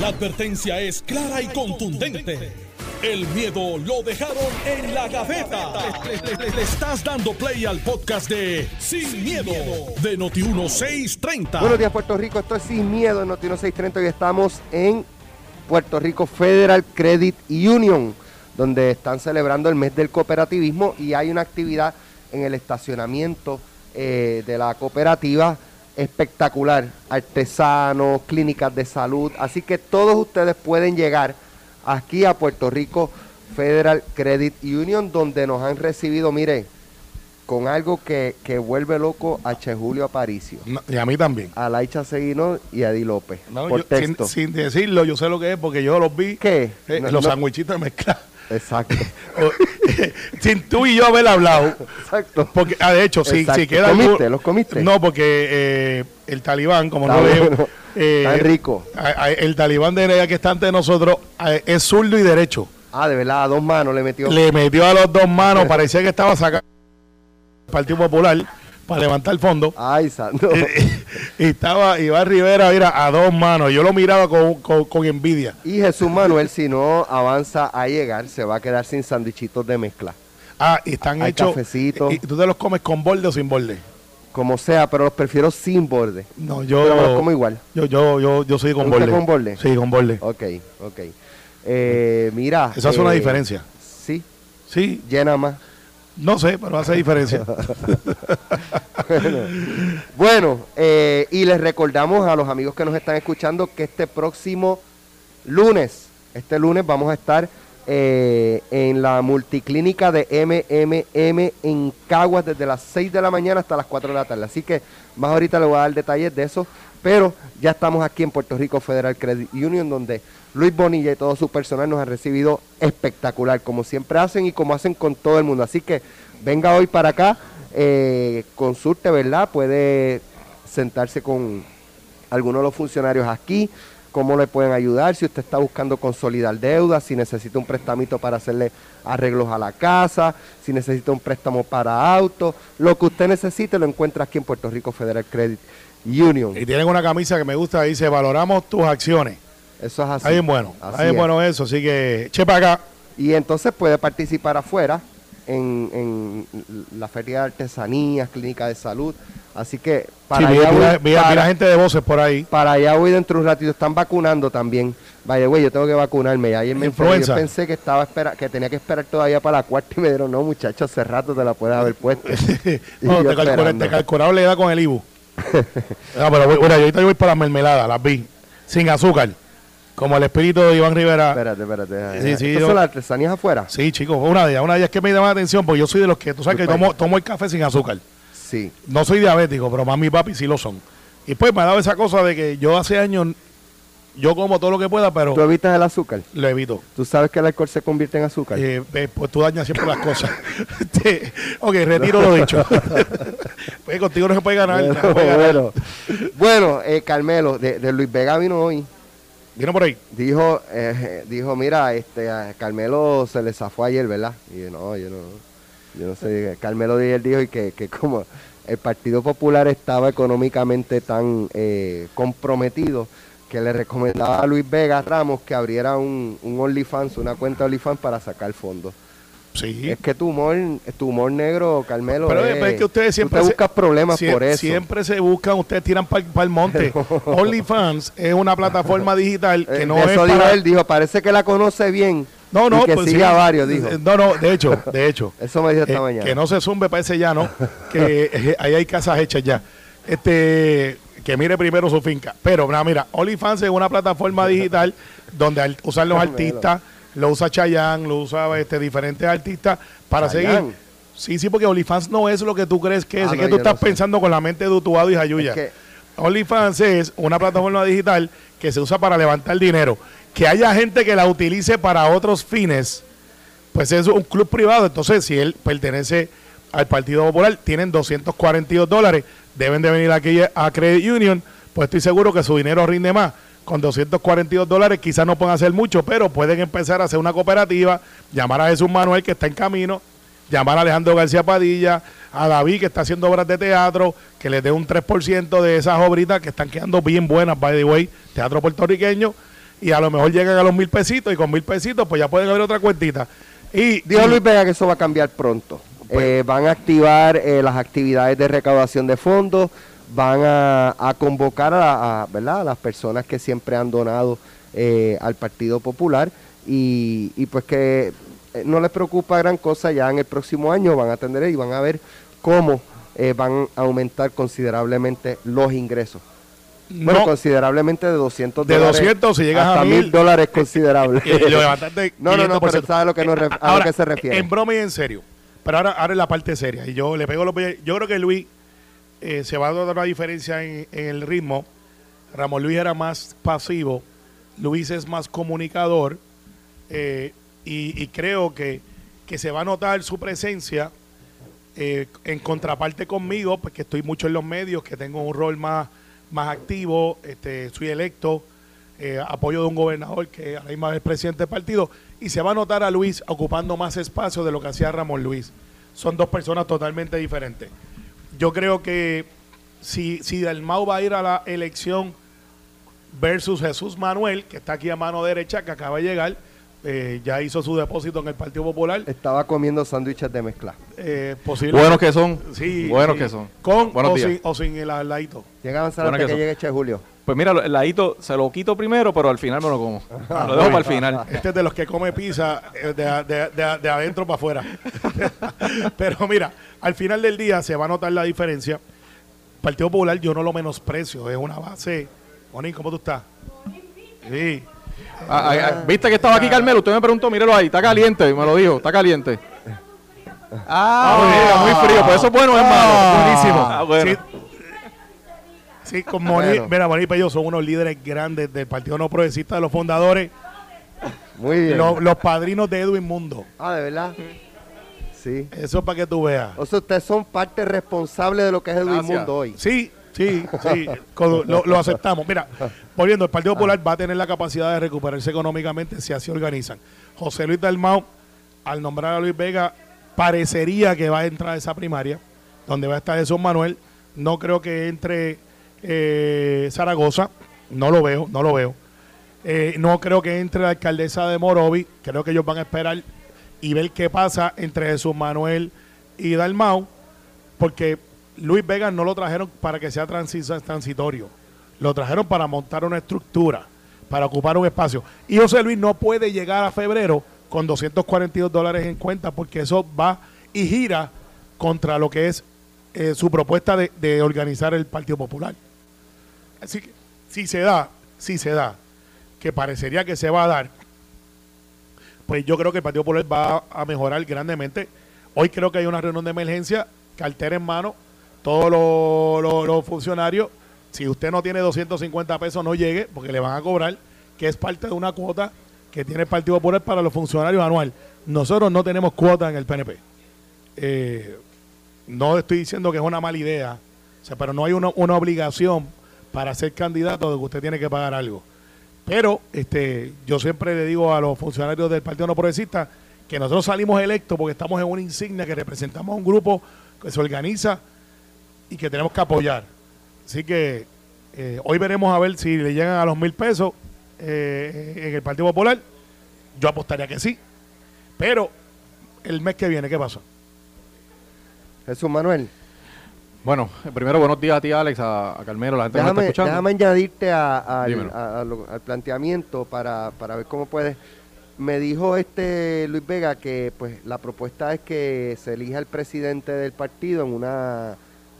La advertencia es clara y contundente. El miedo lo dejaron en la gaveta. Le, estás dando play al podcast de Sin, miedo, de Noti1630. Buenos días, Puerto Rico. Esto es Sin Miedo en Notino 630 y estamos en Puerto Rico Federal Credit Union, donde están celebrando el mes del cooperativismo y hay una actividad en el estacionamiento eh, de la cooperativa espectacular. Artesanos, clínicas de salud. Así que todos ustedes pueden llegar aquí a Puerto Rico Federal Credit Union, donde nos han recibido, mire, con algo que, que vuelve loco a Che Julio Aparicio No, y a mí también. a Laicha Seguino y a Eddie López No, por yo- sin, texto. sin decirlo, yo sé lo que es porque yo los vi. ¿Qué? eh, No, los sandwichitos mezclados. Exacto. Sin tú y yo haber hablado. Exacto. Porque, ah, de hecho, si, Exacto. si queda ¿Comiste? algo- ¿Los comiste? No, porque eh, el talibán, como Está no leo, bueno. eh, Está rico. a- a- el talibán de Nerea que está ante nosotros eh, es zurdo y derecho. Ah, de verdad, a dos manos le metió. Le metió a los dos manos, parecía que estaba sacando el Partido Popular para levantar el fondo. Ay, santo. y estaba Iván Rivera, mira, a dos manos. Yo lo miraba con, con- con envidia. y Jesús Manuel, si no avanza a llegar, se va a quedar sin sandwichitos de mezcla. Ah, y están Hay hechos. ¿Y tú te los comes con borde o sin borde? Como sea, pero los prefiero sin borde. No, Pero me los yo. como igual. Yo, yo, yo, yo soy con ¿Te gusta borde. con borde? Sí, con borde. Ok, ok. Eh, mira. Eso hace una eh, diferencia. Sí, Sí, llena más. No sé, pero hace diferencia. Bueno, eh, y les recordamos a los amigos que nos están escuchando que este próximo lunes, este lunes vamos a estar eh, en la multiclínica de MMM en Caguas desde las 6 de la mañana hasta las 4 de la tarde. Así que más ahorita les voy a dar detalles de eso, pero ya estamos aquí en Puerto Rico Federal Credit Union donde Luis Bonilla y todo su personal nos han recibido espectacular, como siempre hacen y como hacen con todo el mundo. Así que venga hoy para acá, eh, consulte, ¿verdad? Puede sentarse con algunos de los funcionarios aquí, cómo le pueden ayudar, si usted está buscando consolidar deudas, si necesita un prestamito para hacerle arreglos a la casa, si necesita un préstamo para auto, lo que usted necesite lo encuentra aquí en Puerto Rico Federal Credit Union. y tienen una camisa que me gusta, dice, valoramos tus acciones. Eso es así. Está bien bueno, Así bien es. bueno eso, así que, che para acá. Y entonces puede participar afuera en, en la feria de artesanías, clínica de salud. Así que para, Sí, allá, vi- voy, vi para- la gente de voces por ahí. para allá voy dentro de un ratito. Están vacunando también. Vaya, güey, yo tengo que vacunarme. Ayer me enfermé. Yo Influenza. pensé que estaba espera, que tenía que esperar todavía para la cuarta y me dijeron, no, muchachos, hace rato te la puedes haber puesto. No, yo te, esperando. te calculaba la edad con el Ibu. no, pero voy- mira, yo ahorita voy para las mermeladas, las vi, sin azúcar. Como el espíritu de Iván Rivera. espérate, espérate. Sí, sí, ¿Estas yo- son las artesanías afuera? Sí, chicos, una de ellas, una de ellas que me llama la atención, porque yo soy de los que, tú sabes que tomo, tomo el café sin azúcar. Sí. No soy diabético, pero mami y papi sí lo son. Y pues me ha dado esa cosa de que yo hace años, yo como todo lo que pueda, pero ¿Tú evitas el azúcar? lo evito. ¿Tú sabes que el alcohol se convierte en azúcar? Eh, eh, pues tú dañas siempre las cosas. Este, ok, retiro lo dicho. pues contigo no se puede ganar. no se Bueno, puede ganar. bueno, Bueno, eh, Carmelo, de, de Luis Vega vino hoy. Dijo, eh, dijo, mira, este, a Carmelo se le zafó ayer, ¿verdad? Y yo, no, yo no, yo no sé. Carmelo ayer dijo y que, que como el Partido Popular estaba económicamente tan eh, comprometido que le recomendaba a Luis Vega Ramos que abriera un, un OnlyFans, una cuenta OnlyFans para sacar fondos. Sí. Es que tu humor, tu humor negro, Carmelo, Pero es, es que ustedes tú siempre buscas problemas Sie- por eso. Siempre se buscan, ustedes tiran para el monte. OnlyFans es una plataforma digital que Eh, no es eso dijo para... él, dijo, parece que la conoce bien. No, no, y que pues sigue sí. a varios, dijo. No, no, de hecho, de hecho. Eso me dijo esta Eh, mañana. que no se zumbe para ese llano, que eh, ahí hay casas hechas ya. Este, que mire primero su finca. Pero, mira, mira, OnlyFans es una plataforma digital donde al- usan los artistas, lo usa Chayanne, lo usa este, diferentes artistas para Chayanne. seguir. Sí, sí, porque OnlyFans no es lo que tú crees que es, Ah, es no, que tú estás sé. pensando con la mente de Utuado y Jayuya. Es que- OnlyFans es una plataforma digital que se usa para levantar dinero. Que haya gente que la utilice para otros fines, pues es un club privado. Entonces, si él pertenece al Partido Popular, tienen 242 dólares, deben de venir aquí a Credit Union, pues estoy seguro que su dinero rinde más. Con 242 dólares quizás no puedan hacer mucho, pero pueden empezar a hacer una cooperativa, llamar a Jesús Manuel que está en camino, llamar a Alejandro García Padilla, a David que está haciendo obras de teatro, que les dé un 3% de esas obritas que están quedando bien buenas, by the way, teatro puertorriqueño, y a lo mejor llegan a los mil pesitos y con mil pesitos pues ya pueden haber otra cuentita. Y, Dijo Luis Vega que eso va a cambiar pronto. Pues- Eh, van a activar eh, las actividades de recaudación de fondos, van a, a convocar a, a, ¿verdad? a las personas que siempre han donado eh, al Partido Popular y, y pues que eh, no les preocupa gran cosa, ya en el próximo año van a atender y van a ver cómo eh, van a aumentar considerablemente los ingresos. Bueno, no, considerablemente de 200 De dólares 200, si llegas a hasta 1000, 1000 dólares considerable. y- y lo levantaste No, no, no, pero 500%. sabe a lo que, nos ref- a lo Ahora, que se refiere. En broma y en serio. Pero ahora, ahora en la parte seria. Y yo le pego los Yo creo que Luis eh, se va a dar una diferencia en, el ritmo. Ramón Luis era más pasivo. Luis es más comunicador. eh, y, creo que, que se va a notar su presencia eh, en contraparte conmigo, porque estoy mucho en los medios, que tengo un rol más, más activo, este, soy electo, apoyo de un gobernador que a la misma vez es presidente del partido, y se va a notar a Luis ocupando más espacio de lo que hacía Ramón Luis. Son dos personas totalmente diferentes. Yo creo que si, si Dalmau va a ir a la elección versus Jesús Manuel, que está aquí a mano derecha, que acaba de llegar, eh, ya hizo su depósito en el Partido Popular, Estaba comiendo sándwiches de mezcla. eh, posible. Buenos que son. Sí, Buenos sí. que son. Con Buenos o días. sin, o sin el aladito. Llega a avanzar Bueno, hasta que que llegue Che Julio. Pues mira, el ladito se lo quito primero, pero al final me lo como. Lo dejo para el final. Este es de los que come pizza eh, de, de- de- de adentro para afuera. Pero mira, al final del día se va a notar la diferencia. Partido Popular yo no lo menosprecio, es una base. Oni, ¿cómo tú estás? Sí. Ah, ah, ah, ¿Viste que estaba aquí Carmelo? Usted me preguntó, míralo ahí, está caliente, me lo dijo, está caliente. Ah, mira, muy frío, pues eso es bueno, hermano. Buenísimo. Ah, bueno. Sí. Sí, con Moni, Bueno. mira, Moni y Pello son unos líderes grandes del Partido No Progresista, de los fundadores, Muy bien. los, los padrinos de Edwin Mundo. Ah, ¿de verdad? Sí. Eso es para que tú veas. O sea, ustedes son parte responsable de lo que es el Gracias. mundo hoy. Sí, sí, sí, con- lo, lo aceptamos. Mira, volviendo, el Partido Popular va a tener la capacidad de recuperarse económicamente si así organizan. José Luis Dalmau, al nombrar a Luis Vega, parecería que va a entrar a esa primaria, donde va a estar Jesús Manuel. No creo que entre eh, Zaragoza, no lo veo, no lo veo. Eh, no creo que entre la alcaldesa de Morovi, creo que ellos van a esperar y ver qué pasa entre Jesús Manuel y Dalmau, porque Luis Vega no lo trajeron para que sea transi- transitorio, lo trajeron para montar una estructura, para ocupar un espacio. Y José Luis no puede llegar a febrero con 242 dólares en cuenta, porque eso va y gira contra lo que es eh, su propuesta de organizar el Partido Popular. Si se da, si se da, que parecería que se va a dar, pues yo creo que el Partido Popular va a mejorar grandemente. Hoy creo que hay una reunión de emergencia, cartera en mano, todos los, los- funcionarios, si usted no tiene 250 pesos, no llegue, porque le van a cobrar, que es parte de una cuota que tiene el Partido Popular para los funcionarios anual. Nosotros no tenemos cuota en el PNP. Eh, no estoy diciendo que es una mala idea, pero no hay una, una obligación para ser candidato que usted tiene que pagar algo. Pero este, yo siempre le digo a los funcionarios del Partido No Progresista que nosotros salimos electos porque estamos en una insignia que representamos a un grupo que se organiza y que tenemos que apoyar. Así que eh, hoy veremos a ver si le llegan a los mil pesos eh, en el Partido Popular. Yo apostaría que sí. Pero el mes que viene, ¿qué pasa? Jesús Manuel, Bueno, primero buenos días a ti, Alex, a, a Carmelo, la gente que déjame, está escuchando. déjame añadirte a- lo- al planteamiento para, para ver cómo puedes. Me dijo este Luis Vega que pues la propuesta es que se elija el presidente del partido en una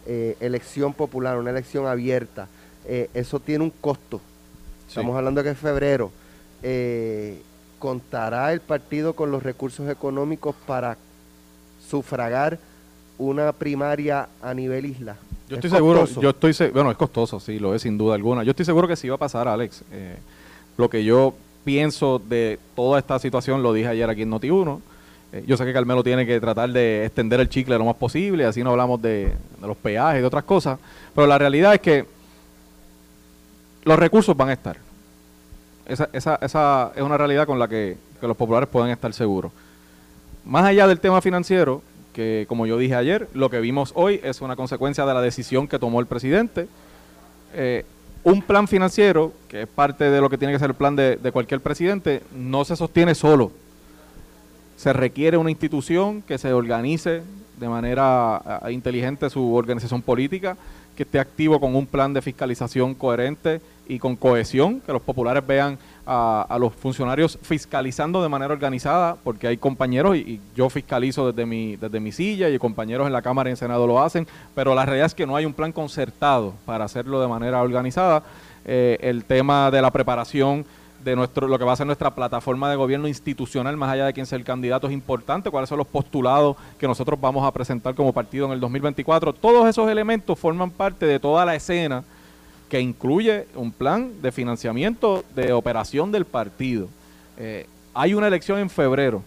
eh, elección popular, una elección abierta. Eh, eso tiene un costo. Sí. Estamos hablando que es febrero. Eh, ¿Contará el partido con los recursos económicos para sufragar una primaria a nivel isla? Yo ¿Es estoy seguro, costoso? yo estoy se- bueno, es costoso, sí, lo es sin duda alguna. Yo estoy seguro que sí va a pasar, Alex. Eh, lo que yo pienso de toda esta situación lo dije ayer aquí en Noti1. Eh, yo sé que Carmelo tiene que tratar de extender el chicle lo más posible, así no hablamos de, de los peajes y de otras cosas, pero la realidad es que los recursos van a estar. Esa, esa, esa es una realidad con la que, que los populares pueden estar seguros. Más allá del tema financiero, que como yo dije ayer, lo que vimos hoy es una consecuencia de la decisión que tomó el presidente. Eh, un plan financiero, que es parte de lo que tiene que ser el plan de, de cualquier presidente, no se sostiene solo. Se requiere una institución que se organice de manera inteligente su organización política, que esté activo con un plan de fiscalización coherente y con cohesión, que los populares vean a, a los funcionarios fiscalizando de manera organizada, porque hay compañeros, y, yo fiscalizo desde mi, desde mi silla, y compañeros en la Cámara y en Senado lo hacen, pero la realidad es que no hay un plan concertado para hacerlo de manera organizada. Eh, el tema de la preparación de nuestro lo que va a ser nuestra plataforma de gobierno institucional, más allá de quién sea el candidato, es importante, cuáles son los postulados que nosotros vamos a presentar como partido en el 2024. Todos esos elementos forman parte de toda la escena que incluye un plan de financiamiento de operación del partido. Eh, hay una elección en febrero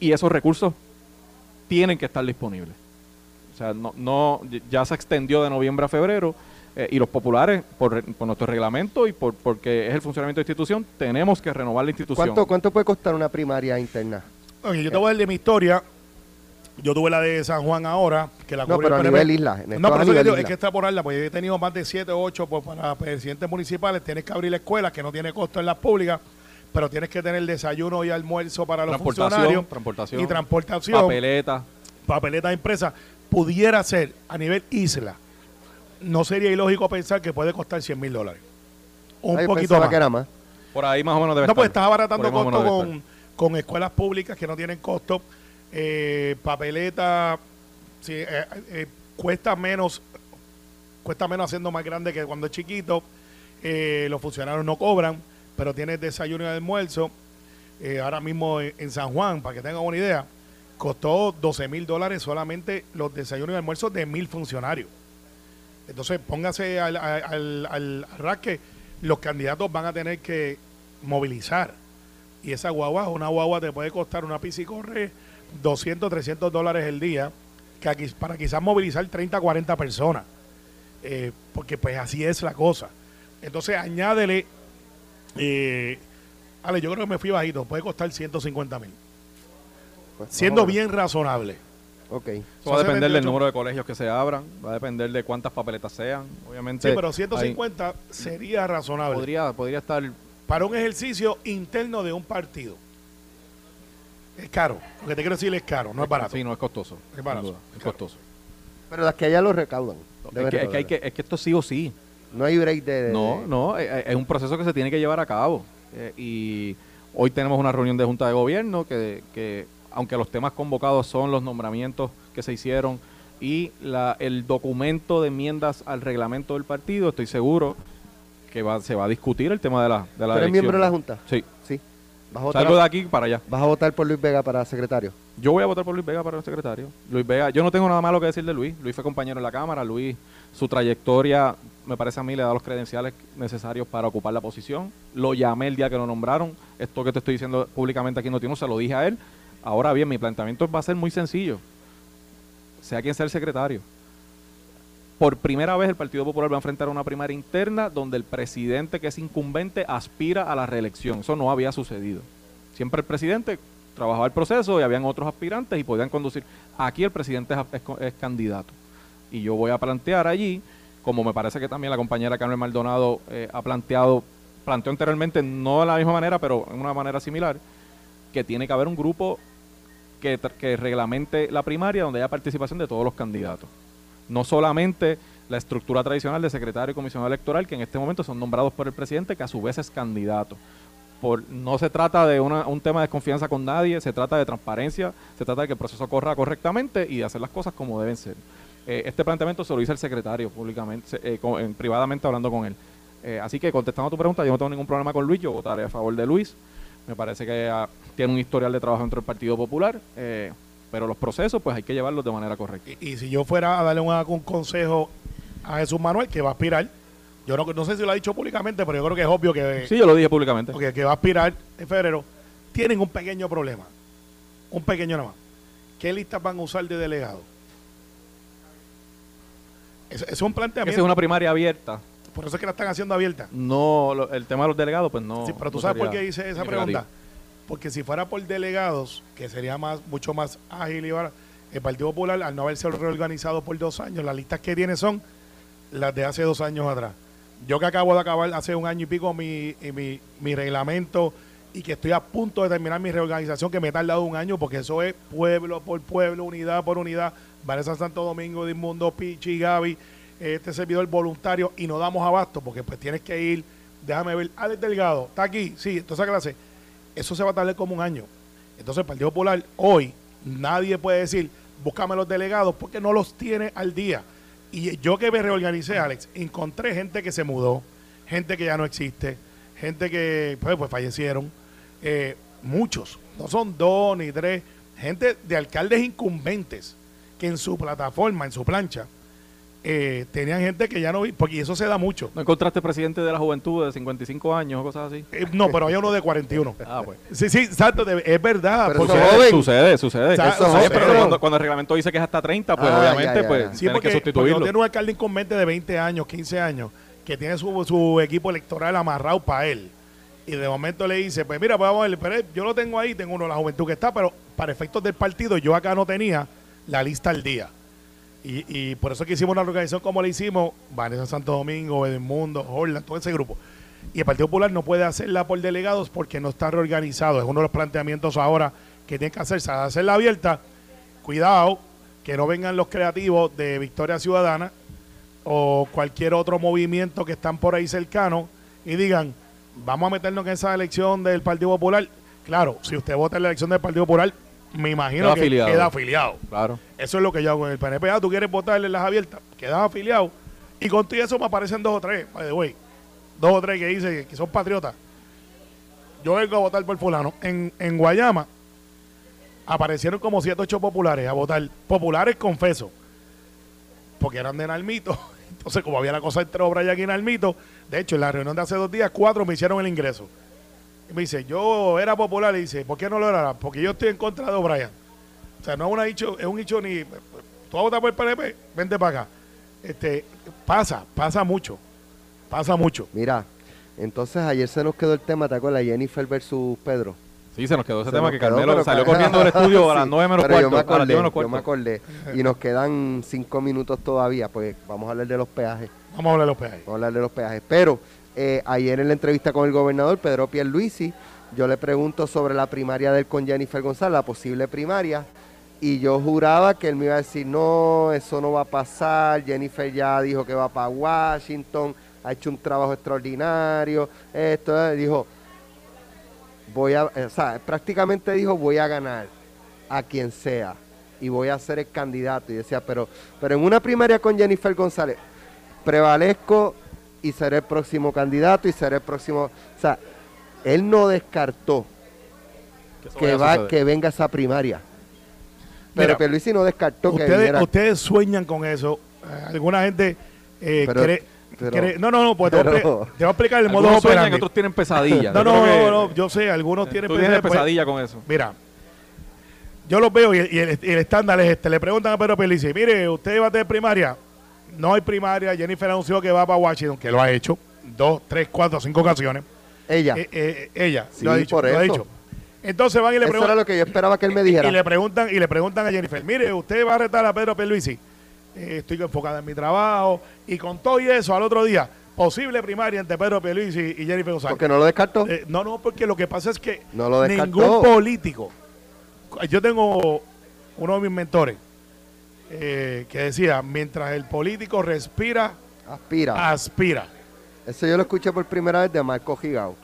y esos recursos tienen que estar disponibles. O sea, no, no ya se extendió de noviembre a febrero eh, y los populares, por, por nuestro reglamento y por porque es el funcionamiento de la institución, tenemos que renovar la institución. ¿Cuánto, ¿Cuánto puede costar una primaria interna? Oye, yo te voy a dar de mi historia. Yo tuve la de San Juan ahora, que la No, pero a el nivel isla. No, pero nivel digo, es isla. que extrapolarla, pues yo he tenido más de 7 o 8 pues, para presidentes municipales. Tienes que abrir escuelas que no tiene costo en las públicas, pero tienes que tener desayuno y almuerzo para los transportación, funcionarios transportación, y transportación, papeleta. papeletas de empresa. Pudiera ser a nivel isla, no sería ilógico pensar que puede costar 100 mil dólares. Un Ah, yo poquito más. que era más. Por ahí más o menos debe No, estar. pues estás abaratando Por ahí costo con, con escuelas públicas que no tienen costo. Eh, papeleta eh, eh, cuesta menos cuesta menos haciendo más grande que cuando es chiquito. Eh, los funcionarios no cobran, pero tienes desayuno y almuerzo. Ahora mismo en, San Juan, para que tengan una idea, costó 12 mil dólares solamente los desayunos y almuerzos de mil funcionarios. Entonces, póngase al, al, rasque, los candidatos van a tener que movilizar. Y esa guagua, una guagua te puede costar una piscicorre 200, 300 dólares el día, que aquí- para quizás movilizar 30, 40 personas. Eh, porque pues así es la cosa. Entonces, añádele, eh, Ale, yo creo que me fui bajito, puede costar 150 mil. Pues, Siendo bien razonable. Ok. Eso va a depender del 78. número de colegios que se abran, va a depender de cuántas papeletas sean. Obviamente. Sí, pero ahí 150 sería razonable. podría, podría estar. para un ejercicio interno de un partido. Es caro. Lo que te quiero decir es caro, no es barato. Sí, no es costoso. Es barato, duda, es costoso. Pero las que allá lo recaudan. Es que, es, que hay recaudar. que, es que esto sí o sí. No hay break de... de- No, no, eh, eh, es un proceso que se tiene que llevar a cabo. Eh, y hoy tenemos una reunión de Junta de Gobierno que, que, aunque los temas convocados son los nombramientos que se hicieron y la, el documento de enmiendas al reglamento del partido, estoy seguro que va, se va a discutir el tema de la, de la ¿Tú eres elección. miembro de la Junta? Sí. Sí. ¿Vas a, votar, Salgo de aquí para allá. vas a votar por Luis Vega para secretario? Yo voy a votar por Luis Vega para el secretario. Luis Vega, yo no tengo nada malo que decir de Luis. Luis fue compañero en la Cámara. Luis, su trayectoria, me parece a mí, le da los credenciales necesarios para ocupar la posición. Lo llamé el día que lo nombraron. Esto que te estoy diciendo públicamente aquí no tiene, se lo dije a él. Ahora bien, mi planteamiento va a ser muy sencillo. Sea quien sea el secretario. Por primera vez el Partido Popular va a enfrentar una primaria interna donde el presidente que es incumbente aspira a la reelección. Eso no había sucedido. Siempre el presidente trabajaba el proceso y habían otros aspirantes y podían conducir. Aquí el presidente es, es- candidato. Y yo voy a plantear allí, como me parece que también la compañera Carmen Maldonado eh, ha planteado, planteó anteriormente, no de la misma manera, pero en una manera similar, que tiene que haber un grupo que reglamente la primaria donde haya participación de todos los candidatos. No solamente la estructura tradicional de secretario y comisionado electoral, que en este momento son nombrados por el presidente, que a su vez es candidato. Por, no se trata de una- un tema de desconfianza con nadie, se trata de transparencia, se trata de que el proceso corra correctamente y de hacer las cosas como deben ser. Eh, este planteamiento se lo hizo el secretario públicamente, eh, con- en- privadamente hablando con él. Eh, así que contestando a tu pregunta, yo no tengo ningún problema con Luis, yo votaré a favor de Luis. Me parece que ah, tiene un historial de trabajo dentro del Partido Popular, eh, pero los procesos pues hay que llevarlos de manera correcta. Y, y si yo fuera a darle un, un consejo a Jesús Manuel, que va a aspirar, yo no, no sé si lo ha dicho públicamente, pero yo creo que es obvio que, Sí, yo lo dije públicamente. que, que va a aspirar en febrero, tienen un pequeño problema. Un pequeño nada más. ¿Qué listas van a usar de delegado? Ese es un Esa planteamiento. es una primaria abierta. Por eso es que la están haciendo abierta. No, lo- el tema de los delegados, pues no. Sí, pero tú no sabes por qué hice esa pregunta. Porque si fuera por delegados, que sería más mucho más ágil y barato, el Partido Popular, al no haberse reorganizado por dos años, las listas que tiene son las de hace dos años atrás. Yo que acabo de acabar hace un año y pico mi, y mi, mi reglamento y que estoy a punto de terminar mi reorganización que me he tardado un año porque eso es pueblo por pueblo, unidad por unidad. Vanessa Santo Domingo, Edmundo, Pichi, Gaby, este servidor voluntario y no damos abasto porque pues tienes que ir, déjame ver, Alex Delgado, está aquí, sí, entonces clase. Eso se va a tardar como un año. Entonces el Partido Popular hoy nadie puede decir, búscame los delegados porque no los tiene al día. Y yo que me reorganicé, Alex, encontré gente que se mudó, gente que ya no existe, gente que pues, pues fallecieron, eh, muchos, no son dos ni tres, gente de alcaldes incumbentes que en su plataforma, en su plancha, eh, tenían gente que ya no vi, porque eso se da mucho. ¿No encontraste presidente de la juventud de 55 años o cosas así? Eh, no, pero había uno de 41. Ah, pues. Sí, sí, exacto, de- es verdad. Pero porque- eso Sucede, sucede, sucede. O sea, Eso eso es, pero cuando, cuando el reglamento dice que es hasta 30, pues Ah, obviamente ya, ya, pues. Sí, porque, que sustituirlo. tiene un alcalde incumbente de 20 años, 15 años, que tiene su, su equipo electoral amarrado para él. Y de momento le dice, pues mira, pues vamos a ver, pero yo lo tengo ahí, tengo uno de la juventud que está, pero para efectos del partido yo acá no tenía la lista al día. Y, y por eso que hicimos una organización como la hicimos, Vanessa Santo Domingo, Edmundo, Orland, todo ese grupo. Y el Partido Popular no puede hacerla por delegados porque no está reorganizado. Es uno de los planteamientos ahora que tiene que hacerse. Hacerla abierta, cuidado, que no vengan los creativos de Victoria Ciudadana o cualquier otro movimiento que están por ahí cercano y digan, vamos a meternos en esa elección del Partido Popular. Claro, si usted vota en la elección del Partido Popular, me imagino Queda que afiliado. queda afiliado. Claro. Eso es lo que yo hago en el PNP. Ah, tú quieres votar en las abiertas, quedas afiliado. Y con todo eso me aparecen dos o tres, by the way. Dos o tres que dicen que son patriotas. Yo vengo a votar por fulano. En, en Guayama aparecieron como siete ocho populares a votar. Populares confeso. Porque eran de Nalmito. Entonces, como había la cosa entre obras y aquí en Nalmito, de hecho, en la reunión de hace dos días, cuatro me hicieron el ingreso. Me dice, yo era popular. Y dice, ¿por qué no lo era? Porque yo estoy en contra de O'Brien. O sea, no es, una dicho, es un dicho ni. Tú vas a votar por el PNP, vente para acá. Este, pasa, pasa mucho. Pasa mucho. Mira, entonces ayer se nos quedó el tema, ¿te acuerdas? Jennifer versus Pedro. Sí, se nos quedó ese Se tema que quedó, Carmelo salió corriendo del estudio a las Sí, 9 menos pero yo me a las 10 acordé, menos yo me cuarto. acordé. Y nos quedan cinco minutos todavía, pues vamos a hablar de los peajes. Vamos a hablar de los peajes. Vamos a hablar de los peajes. Pero eh, ayer en la entrevista con el gobernador Pedro Pierluisi, yo le pregunto sobre la primaria de él con Jennifer González, la posible primaria, y yo juraba que él me iba a decir, no, eso no va a pasar, Jennifer ya dijo que va para Washington, ha hecho un trabajo extraordinario, esto, eh, dijo, voy a, o sea, prácticamente dijo, voy a ganar a quien sea y voy a ser el candidato. Y decía, pero, pero en una primaria con Jennifer González, prevalezco y seré el próximo candidato y seré el próximo. O sea, él no descartó que, va, que venga esa primaria. Pero Pierluisi no descartó que Ustedes, viniera. ustedes sueñan con eso. Eh, alguna gente eh, Pero- cree, pero- cree- No, no, no, pues te, voy a pero- expli- te voy a explicar el modo Algunos sueñan operandi. que otros tienen pesadillas. No, no, que- no, no, yo sé, algunos tienen tienes pues, pesadilla con eso. Mira, yo los veo y, el- y el, y el estándar es este. Le preguntan a Pedro Pelici, mire, ¿usted va a tener primaria? No hay primaria. Jennifer anunció que va para Washington, que lo ha hecho dos, tres, cuatro, cinco ocasiones. Ella. Eh, eh, ella Sí, lo ha dicho. por lo ha eso. dicho. Entonces van y le Eso preguntan. era lo que yo esperaba que él me dijera. Y le preguntan, y le preguntan a Jennifer, mire, usted va a retar a Pedro Pierluisi. Eh, estoy enfocada en mi trabajo. Y con todo y eso, al otro día, posible primaria entre Pedro Pierluisi y Jennifer González. Porque no lo descartó. Eh, no, no, porque lo que pasa es que No lo descartó. ningún político. Yo tengo uno de mis mentores eh, que decía, mientras el político respira, Aspira. aspira. Eso yo lo escuché por primera vez de Marco Gigao.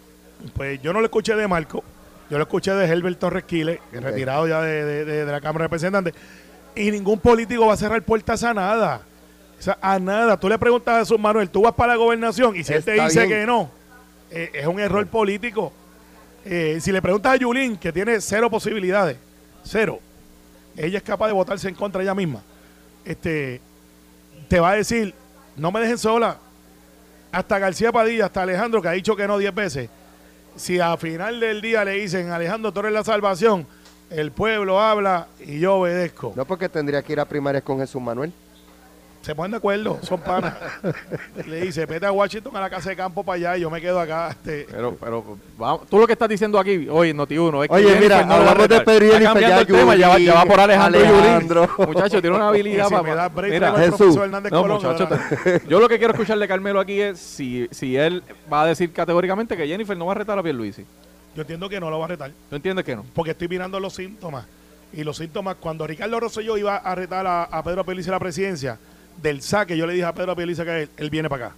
Pues yo no lo escuché de Marco, yo lo escuché de Herbert Torres Quiles, retirado ya de, de- de- de la Cámara de Representantes. Y ningún político va a cerrar puertas a nada. O sea, a nada. Tú le preguntas a Jesús Manuel, tú vas para la gobernación y si él te dice bien. que no, eh, es un error político. Eh, si le preguntas a Yulín, que tiene cero posibilidades, cero, ella es capaz de votarse en contra ella misma, este, te va a decir, no me dejen sola. Hasta García Padilla, hasta Alejandro, que ha dicho que no 10 veces. Si al final del día le dicen, Alejandro, tú eres la salvación, el pueblo habla y yo obedezco. No porque tendría que ir a primarias con Jesús Manuel. Se ponen de acuerdo, son panas. Le dice, vete a Washington a la casa de campo para allá y yo me quedo acá. Este, Pero, pero, vamos, tú lo que estás diciendo aquí hoy en Noti1 es que Oye, mira, no lo va a hablamos de. Pedro y cambiando tema, ya, va- ya va por Alejandro, Alejandro. Muchacho, tiene una habilidad si para... me da break, Mira, Jesús. Hernández No, Colón, muchacho, te- yo lo que quiero escuchar de Carmelo aquí es si, si él va a decir categóricamente que Jennifer no va a retar a Pierluisi. Yo entiendo que no lo va a retar. ¿Tú entiendes que no? porque estoy mirando los síntomas. Y los síntomas, cuando Ricardo Rosselló iba a retar a, a Pedro Pelice a la presidencia, del saque, yo le dije a Pedro Pelice que él, él viene para acá.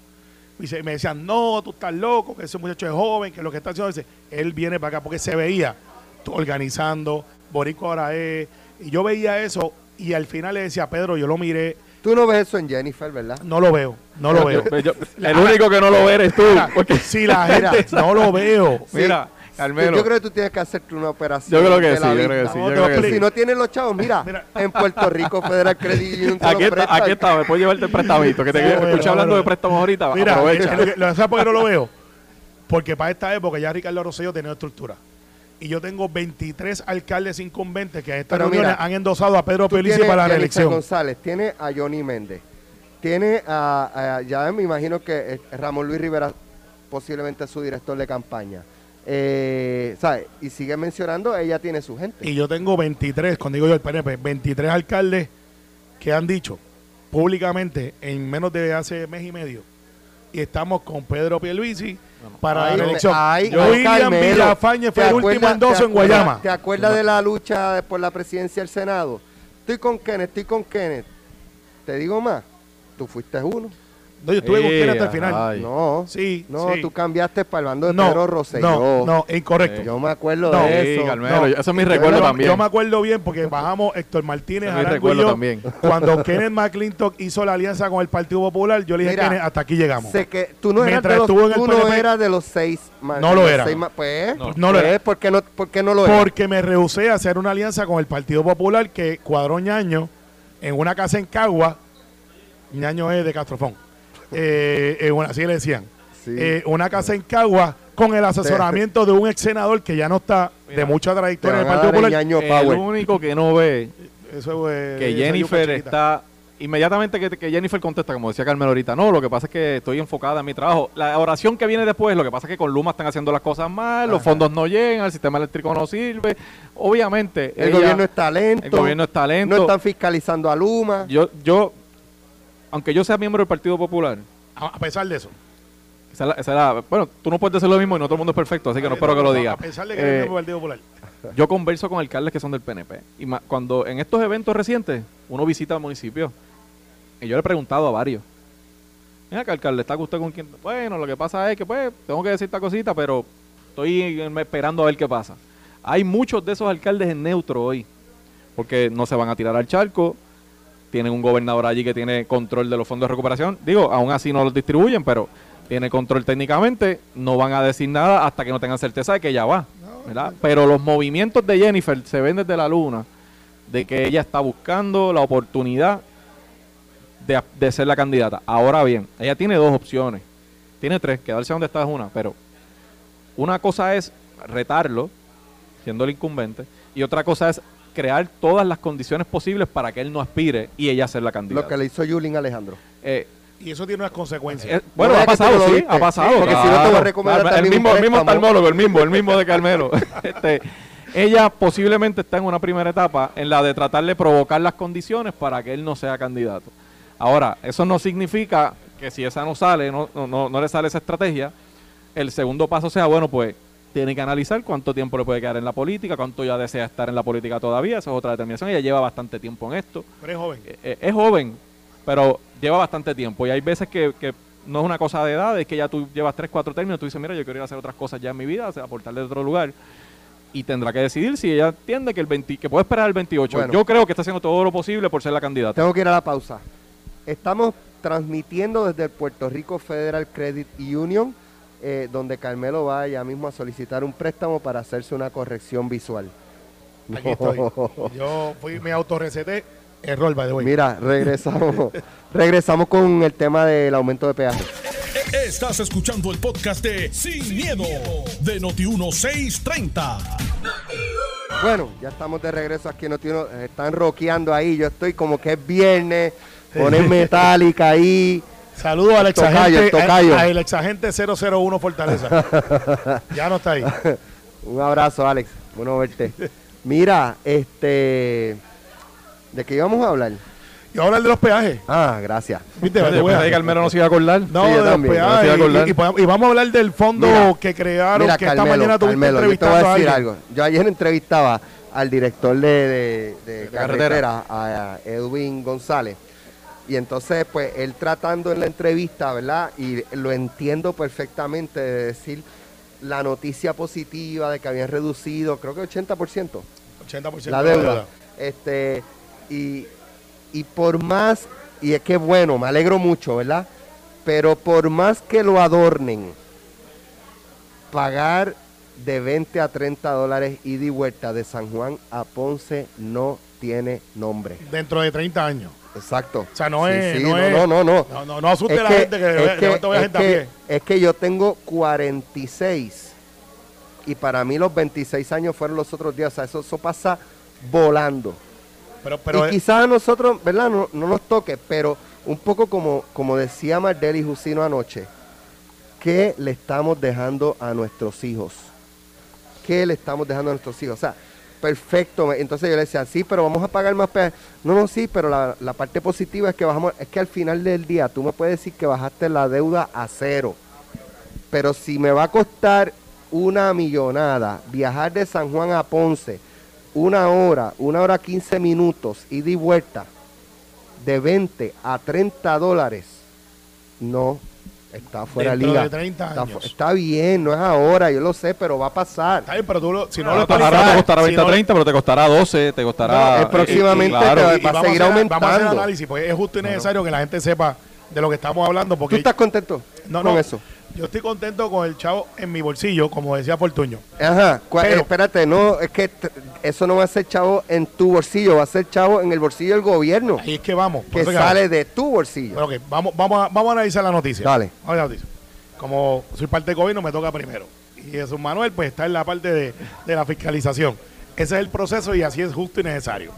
Y me decían, no, tú estás loco, que ese muchacho es joven, que lo que está haciendo es, él viene para acá, porque se veía organizando, Borico ahora es, y yo veía eso, y al final le decía, Pedro, yo lo miré, Tú no ves eso en Jennifer, ¿verdad? no lo veo, no lo veo. Yo- yo- el único que no lo ve eres tú. Mira, Porque, si la gente no lo veo, mira, Carmelo. Yo creo que tú tienes que hacerte una operación. Yo creo que de sí, yo creo que sí, yo te creo que explico. sí. Si no tienes los chavos, mira, Mira. en Puerto Rico Federal Credit Union te Aquí está, aquí está, me puedo llevarte el prestamito. Que te Sí, bueno, escuché hablando bueno. de préstamos ahorita. Mira, aprovecha. es lo que- lo- ¿sabes por qué no lo veo? Porque para esta época ya Ricardo Rosselló tenía estructura. Y yo tengo 23 alcaldes incumbentes que a esta Pero reunión mira, han endosado a Pedro Pelici para la reelección. González, tiene a Johnny Méndez, tiene a, a- ya me imagino que eh, Ramón Luis Rivera posiblemente es su director de campaña. Eh, ¿sabes? Y sigue mencionando, ella tiene su gente. Y yo tengo 23, cuando digo yo el PNP, 23 alcaldes que han dicho públicamente en menos de hace mes y medio. Y estamos con Pedro Pierluisi para la reelección. ay, Yo- ay, William Carmelo, Villafañe fue ¿te el último endoso en Guayama. ¿Te acuerdas de la lucha por la presidencia del Senado? Estoy con Kenneth, estoy con Kenneth. Te digo más, tú fuiste uno. No, yo estuve con Eh, quién hasta el final. ay. No, Sí, no, sí. tú cambiaste para el bando de no, Pedro Rosselló. no, no, incorrecto. Yo me acuerdo No. de Sí, eso. Carmelo, No. yo- eso es mi recuerdo yo, también. yo me acuerdo bien porque bajamos Héctor Martínez, y recuerdo yo. también. Cuando Kenneth McClintock hizo la alianza con el Partido Popular, yo le dije Mira, a Kenneth, hasta aquí llegamos. Sé que tú no eras de los, estuvo en el tú no PNP, eras de los seis. ma- No lo era. seis ma- pues, No. No lo pues, era. ¿por qué no, por qué no lo era? Porque me rehusé a hacer una alianza con el Partido Popular que cuadró Ñaño en una casa en Cagua. Ñaño es de Castrofón. Eh, una- así le decían. Sí. Eh, una casa en Cagua con el asesoramiento de un ex senador que ya no está de mucha trayectoria en el Partido el Popular. ñaño El power. único que no ve Eso es, que Jennifer está inmediatamente que, que Jennifer contesta, como decía Carmelo ahorita, no, lo que pasa es que estoy enfocada en mi trabajo. La oración que viene después, lo que pasa es que con Luma están haciendo las cosas mal, los fondos no llegan, el sistema eléctrico no sirve. Obviamente, El ella- gobierno es talento. el gobierno es talento. No están fiscalizando a Luma. yo, yo, aunque yo sea miembro del Partido Popular, A a pesar de eso. esa esa bueno, tú no puedes decir lo mismo y no todo el mundo es perfecto, así que no espero que lo A diga. pesar de que Eh, eres miembro del Partido Popular. yo converso con alcaldes que son del PNP. Y cuando en estos eventos recientes uno visita el municipio, y yo le he preguntado a varios. Mira, que alcalde, ¿está usted con quién? Bueno, lo que pasa es que pues tengo que decir esta cosita, pero estoy eh, esperando a ver qué pasa. Hay muchos de esos alcaldes en neutro hoy, porque no se van a tirar al charco, tienen un gobernador allí que tiene control de los fondos de recuperación. Digo, aún así no los distribuyen, pero tiene control técnicamente, no van a decir nada hasta que no tengan certeza de que ya va. ¿verdad? Pero los movimientos de Jennifer se ven desde la luna, de que ella está buscando la oportunidad de, de ser la candidata. Ahora bien, ella tiene dos opciones. Tiene tres, quedarse donde está es una, pero una cosa es retarlo, siendo el incumbente, y otra cosa es crear todas las condiciones posibles para que él no aspire y ella ser la candidata. Lo que le hizo Yulín Alejandro. Eh, Y eso tiene unas consecuencias. eh, bueno, No, ha pasado, sí, ha pasado. Sí, porque si no te voy a recomendar Claro, el un mismo, el mismo oftalmólogo, el mismo, el mismo de Carmelo. Este, ella posiblemente está en una primera etapa en la de tratar de provocar las condiciones para que él no sea candidato. Ahora, eso no significa que si esa no sale, no, no, no, no le sale esa estrategia, el segundo paso sea, bueno, pues tiene que analizar cuánto tiempo le puede quedar en la política, cuánto ya desea estar en la política todavía, esa es otra determinación. Ella lleva bastante tiempo en esto Pero es joven. eh, eh, es joven, pero lleva bastante tiempo. Y hay veces que, que no es una cosa de edad, es que ya tú llevas 3, 4 términos, tú dices, mira, yo quiero ir a hacer otras cosas ya en mi vida, o sea, aportarle de otro lugar. Y tendrá que decidir si ella entiende que el 20 que puede esperar el 28. Bueno. yo creo que está haciendo todo lo posible por ser la candidata. Tengo que ir a la pausa. Estamos transmitiendo desde el Puerto Rico Federal Credit Union, eh, donde Carmelo va ya mismo a solicitar un préstamo para hacerse una corrección visual. Aquí estoy. Yo fui, me autorreceté. Error, by the way. Mira, regresamos. regresamos con el tema del aumento de peaje. Estás escuchando el podcast de Sin, miedo, de Noti1630. Bueno, ya estamos de regreso aquí en Noti Uno. Están rockeando ahí. Yo estoy como que es viernes, Ponen metálica ahí. Saludos al exagente, el tocayo. a- al exagente 001 Fortaleza. ya no está ahí. Un abrazo, Alex. Bueno verte. Mira, este. ¿De qué íbamos a hablar? Y ahora hablar de los peajes. Ah, gracias. ¿Viste? Yo a- pensé que Carmelo no se iba a acordar. No, Sí, yo de los también, peajes. no a y, y y vamos a hablar del fondo Mira, que crearon, Mira, que esta Carmelo, mañana tuviste Carmelo, yo te voy entrevistando a a decir alguien. algo. Yo ayer entrevistaba al director de, de- de carretera. carretera, a, a Edwin González. Y entonces, pues, él tratando en la entrevista, ¿verdad? Y lo entiendo perfectamente de decir la noticia positiva de que habían reducido, creo que 80%, 80% la de deuda. Este, y, y por más, y es que bueno, me alegro mucho, ¿verdad? Pero por más que lo adornen, pagar de 20 a 30 dólares ida y vuelta de San Juan a Ponce no tiene nombre. Dentro de 30 años. Exacto. O sea, no Sí, es- sí, no no, es- no, no, no. No, no, no asuste Es a la que- gente que, es que- vaya es gente a que- pie. Es que yo tengo 46 y para mí los 26 años fueron los otros días. O sea, eso, eso pasa volando. Pero, pero y quizás a nosotros, ¿verdad? No, no nos toque, pero un poco como, como decía Mardel y Jusino anoche, ¿qué le estamos dejando a nuestros hijos? ¿Qué le estamos dejando a nuestros hijos? O sea, perfecto. Entonces yo le decía, sí, pero vamos a pagar más. No, no, sí, pero la, la parte positiva es que bajamos, es que al final del día tú me puedes decir que bajaste la deuda a cero. Pero si me va a costar una millonada viajar de San Juan a Ponce, una hora, una hora 15 minutos, ida y vuelta, de 20 a 30 dólares, no, está fuera de liga. de 30 Está, años. fu- está bien, no es ahora, yo lo sé, pero va a pasar. Está bien, pero tú lo- si no, No, lo ahora te costará si 20 a no- 30, pero te costará 12, te costará... No, es próximamente claro. te va- y- y va a seguir hacer- Vamos a hacer aumentando. análisis, porque es justo y necesario que la gente sepa de lo que estamos hablando. ¿Tú Porque estás contento no, con no, eso? Yo estoy contento con el chavo en mi bolsillo, como decía Fortuño. Ajá, Pero- eh, espérate, no, es que eso no va a ser chavo en tu bolsillo, va a ser chavo en el bolsillo del gobierno, Ahí es que vamos. que sale de tu bolsillo. Bueno, vamos, vamos, a, vamos a analizar la noticia. Dale. Vamos a la noticia. Como soy parte del gobierno, me toca primero. Y Jesús Manuel, pues está en la parte de, de la fiscalización. Ese es el proceso y así es justo y necesario.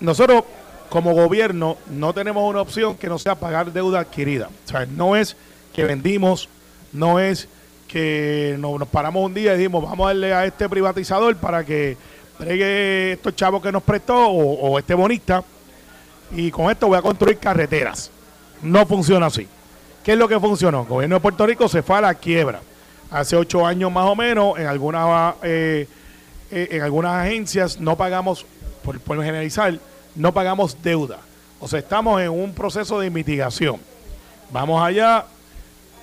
Nosotros, como gobierno, no tenemos una opción que no sea pagar deuda adquirida. O sea, no es vendimos, no es que no- nos paramos un día y dijimos, vamos a darle a este privatizador para que bregue estos chavos que nos prestó o, o este bonista y con esto voy a construir carreteras. No funciona así. ¿Qué es lo que funcionó? El gobierno de Puerto Rico se fue a la quiebra. Hace ocho años más o menos, en algunas, eh, eh, en algunas agencias no pagamos, por, por generalizar, no pagamos deuda. O sea, estamos en un proceso de mitigación. Vamos allá,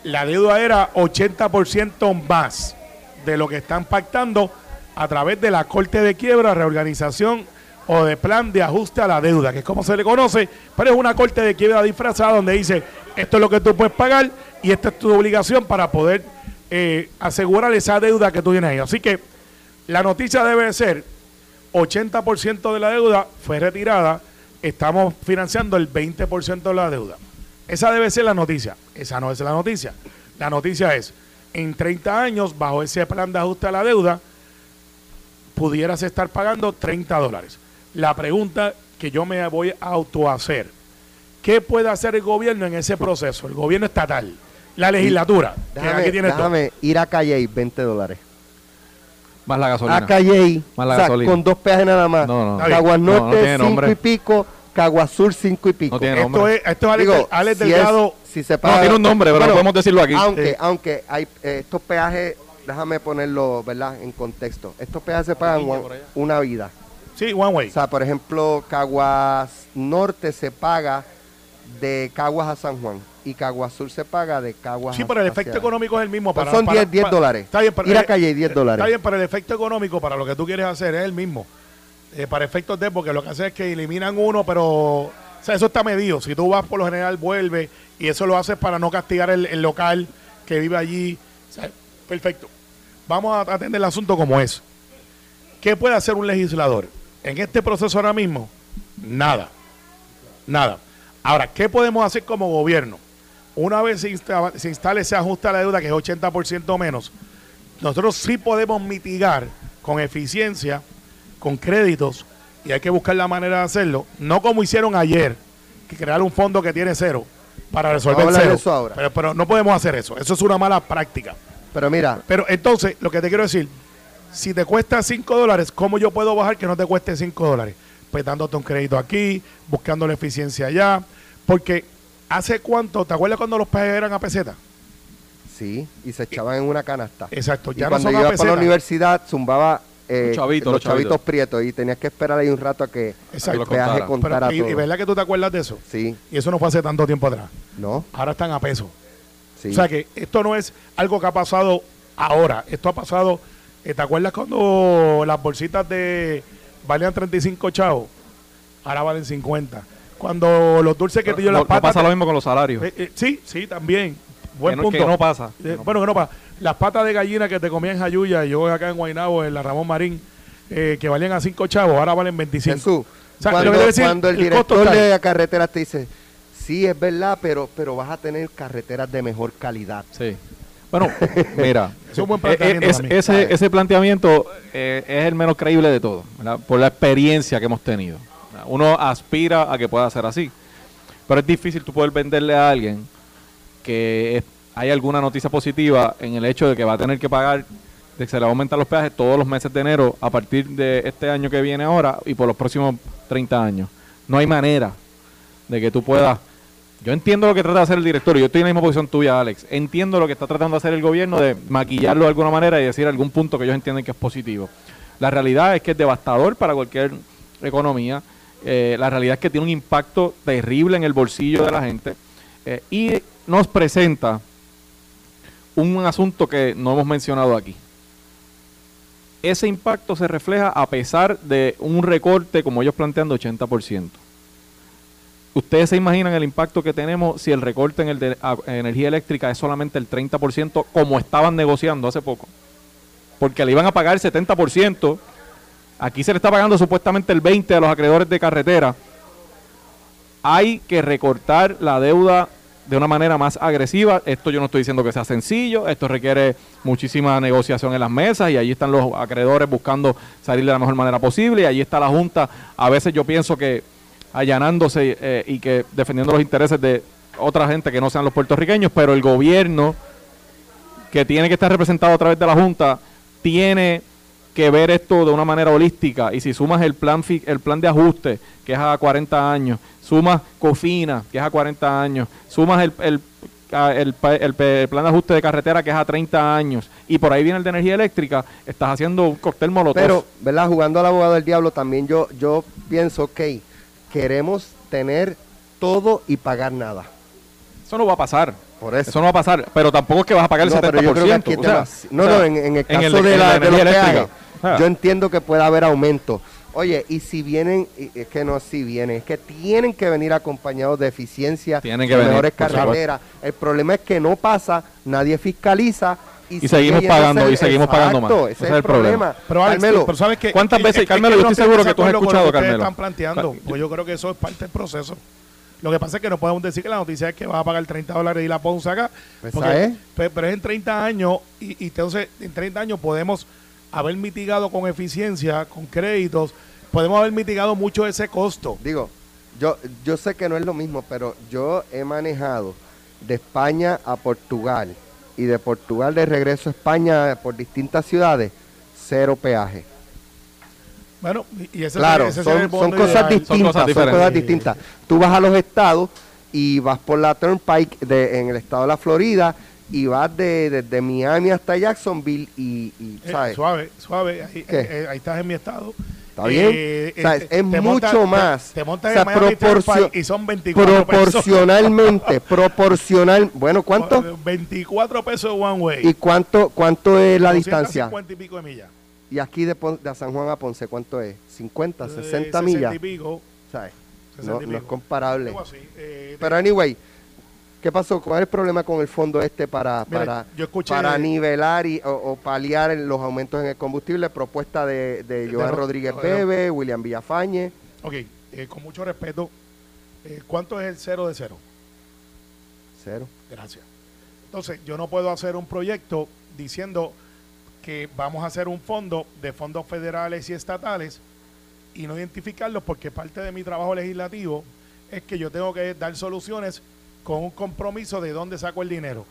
la deuda era 80% más de lo que están pactando a través de la corte de quiebra, reorganización o de plan de ajuste a la deuda, que es como se le conoce, pero es una corte de quiebra disfrazada donde dice, esto es lo que tú puedes pagar y esta es tu obligación para poder eh, asegurar esa deuda que tú tienes ahí. Así que la noticia debe ser, 80% de la deuda fue retirada, estamos financiando el 20% de la deuda. Esa debe ser la noticia. Esa no es la noticia. La noticia es, en 30 años, bajo ese plan de ajuste a la deuda, pudieras estar pagando 30 dólares. La pregunta que yo me voy a autohacer, ¿qué puede hacer el gobierno en ese proceso? El gobierno estatal, la legislatura, que Déjame, ir a Calle 20 dólares. Más la gasolina. A Calle, Más la o sea, gasolina. con dos peajes nada más. No, no. No, no Norte, tiene cinco nombre. y pico, Caguas Sur, cinco y pico. No tiene Esto es, esto es Alex, Digo, Alex si Delgado. es- si se paga- No, tiene un nombre, pero podemos decirlo aquí. Aunque, Sí. aunque hay eh, estos peajes, déjame ponerlo, ¿verdad? En contexto. Estos peajes se pagan una- vida. Sí, one way. O sea, por ejemplo, Caguas Norte se paga de Caguas a San Juan y Caguas Sur se paga de Caguas Sí, pero el hacia- efecto económico es el mismo. Pues Para, son para- 10, 10 para- dólares. Está bien, pero, Ir a eh, calle 10 dólares. Está bien, pero el efecto económico para lo que tú quieres hacer es el mismo. Eh, para efectos de, porque lo que hace es que eliminan uno, pero o sea, eso está medido. Si tú vas por lo general, vuelve y eso lo haces para no castigar el, local que vive allí. O sea, perfecto. Vamos a atender el asunto como es. ¿Qué puede hacer un legislador? En este proceso ahora mismo, nada. Nada. Ahora, ¿qué podemos hacer como gobierno? Una vez se, insta- se instale la deuda, que es 80% menos, nosotros sí podemos mitigar con eficiencia, con créditos, y hay que buscar la manera de hacerlo, no como hicieron ayer, que crear un fondo que tiene cero para resolver cero. eso ahora. Pero, pero no podemos hacer eso. Eso es una mala práctica. Pero mira, Pero entonces, lo que te quiero decir, si te cuesta 5 dólares, ¿cómo yo puedo bajar que no te cueste 5 dólares? Pues dándote un crédito aquí, buscando la eficiencia allá. Porque hace cuánto, ¿te acuerdas cuando los peajes eran a peseta? sí, y se echaban en una canasta. Exacto, Y ya no cuando son a para la universidad, zumbaba eh, Los chavitos, los los chavitos. chavitos prietos y tenías que esperar ahí un rato a que Exacto. el peaje Contara. Pero, y, todo. y verdad que tú te acuerdas de eso. Sí, Y eso no fue hace tanto tiempo atrás. ¿no? Ahora están a peso. Sí. O sea que esto no es algo que ha pasado ahora. Esto ha pasado. eh, ¿Te acuerdas cuando las bolsitas de valían 35 chavos? Ahora valen 50. Cuando los dulces que te dio las no patas. pasa lo mismo con los salarios. Eh, eh, sí, sí, también. Buen que, no, punto. que no pasa. Eh, No bueno, que no pasa. Las patas de gallina que te comía en Jayuya, y yo acá en Guaynabo, en la Ramón Marín, eh, que valían a 5 chavos, ahora valen 25. Jesús, O sea, cuando, decir, el el director de carreteras te dice, sí, es verdad, pero, pero vas a tener carreteras de mejor calidad. Sí. Bueno, mira, Es un buen eh, planteamiento eh, es- también. ese, ese planteamiento eh, es el menos creíble de todo, ¿verdad? por la experiencia que hemos tenido. Uno aspira a que pueda ser así, pero es difícil tú poder venderle a alguien que hay alguna noticia positiva en el hecho de que va a tener que pagar, de que se le va a aumentar los peajes todos los meses de enero a partir de este año que viene ahora y por los próximos 30 años. No hay manera de que tú puedas yo entiendo lo que trata de hacer el director yo estoy en la misma posición tuya, Alex. Entiendo lo que está tratando de hacer el gobierno de maquillarlo de alguna manera y decir algún punto que ellos entienden que es positivo. La realidad es que es devastador para cualquier economía. Eh, la realidad es que tiene un impacto terrible en el bolsillo de la gente eh, y nos presenta un asunto que no hemos mencionado aquí. Ese impacto se refleja a pesar de un recorte, como ellos plantean, de 80%. ¿Ustedes se imaginan el impacto que tenemos si el recorte en el de energía eléctrica es solamente el 30% como estaban negociando hace poco? Porque le iban a pagar el 70%, aquí se le está pagando supuestamente el 20% a los acreedores de carretera. Hay que recortar la deuda de una manera más agresiva. Esto yo no estoy diciendo que sea sencillo, esto requiere muchísima negociación en las mesas y allí están los acreedores buscando salir de la mejor manera posible y allí está la Junta. A veces yo pienso que allanándose eh, y que defendiendo los intereses de otra gente que no sean los puertorriqueños, pero el gobierno que tiene que estar representado a través de la Junta tiene que ver esto de una manera holística y si sumas el plan el plan de ajuste que es a 40 años, sumas Cofina que es a 40 años, sumas el, el, el plan de ajuste de carretera que es a 30 años y por ahí viene el de energía eléctrica, estás haciendo un cóctel molotov. Pero, ¿verdad? Jugando al abogado del diablo, también yo, yo pienso, ok, queremos tener todo y pagar nada. eso no va a pasar. Por eso. Eso no va a pasar, pero tampoco es que vas a pagar el No, 70%. pero yo creo que aquí es o sea, demasi- No, o sea, no, en, en el caso de, la, de los peajes, yo entiendo que puede haber aumento. Oye, y si vienen, y es que no si vienen, es que tienen que venir acompañados de eficiencia, Tienen que de venir, mejores carreteras. El problema es que no pasa, nadie fiscaliza. Y, seguimos pagando, y seguimos pagando más. Ese Ese es el problema. problema. Pero, Alex, Carmelo, pero. ¿Cuántas Es- veces, es- es Carmelo, que yo no estoy seguro que tú has escuchado, Carmelo. están planteando. Pues yo creo que eso es parte del proceso. Lo que pasa es que no podemos decir que la noticia es que vas a pagar 30 dólares y la Ponce acá. Pues porque- pero es en 30 años y, y entonces en 30 años podemos haber mitigado con eficiencia, con créditos, podemos haber mitigado mucho ese costo. Digo, yo, yo sé que no es lo mismo, pero yo he manejado de España a Portugal y de Portugal de regreso a España por distintas ciudades, cero peaje. Bueno, y ese Claro, sería- ese son, son cosas ideal. distintas, son cosas cosas, diferentes. distintas. Tú vas a los estados y vas por la Turnpike de, en el estado de la Florida y vas de, desde Miami hasta Jacksonville y, y, Eh, ¿sabes? suave, suave, ahí, eh, ahí estás en mi estado. ¿Está bien? Eh, eh, es te mucho te- más. Te, montas O sea, en proporcio- y son 24 pesos. proporcionalmente, proporcional, bueno, ¿cuánto? 24 pesos one way. ¿Y cuánto, cuánto es la 250 distancia? y pico de millas. Y aquí de, de San Juan a Ponce, ¿cuánto es? ¿50, Eh, 60 60 millas? y pico. ¿Sabes? 60 No, y no es pico. comparable. Así. Eh, Pero anyway, ¿qué pasó? ¿Cuál es el problema con el fondo este para, Mira, para, yo escuché- para nivelar y, o, o paliar los aumentos en el combustible? Propuesta de, de Joan Ro- Rodríguez de- Bebe, William Villafañe. ok, eh, con mucho respeto, eh, ¿cuánto es el cero de cero? Cero. Gracias. Entonces, yo no puedo hacer un proyecto diciendo que vamos a hacer un fondo de fondos federales y estatales y no identificarlos porque parte de mi trabajo legislativo es que yo tengo que dar soluciones con un compromiso de dónde saco el dinero.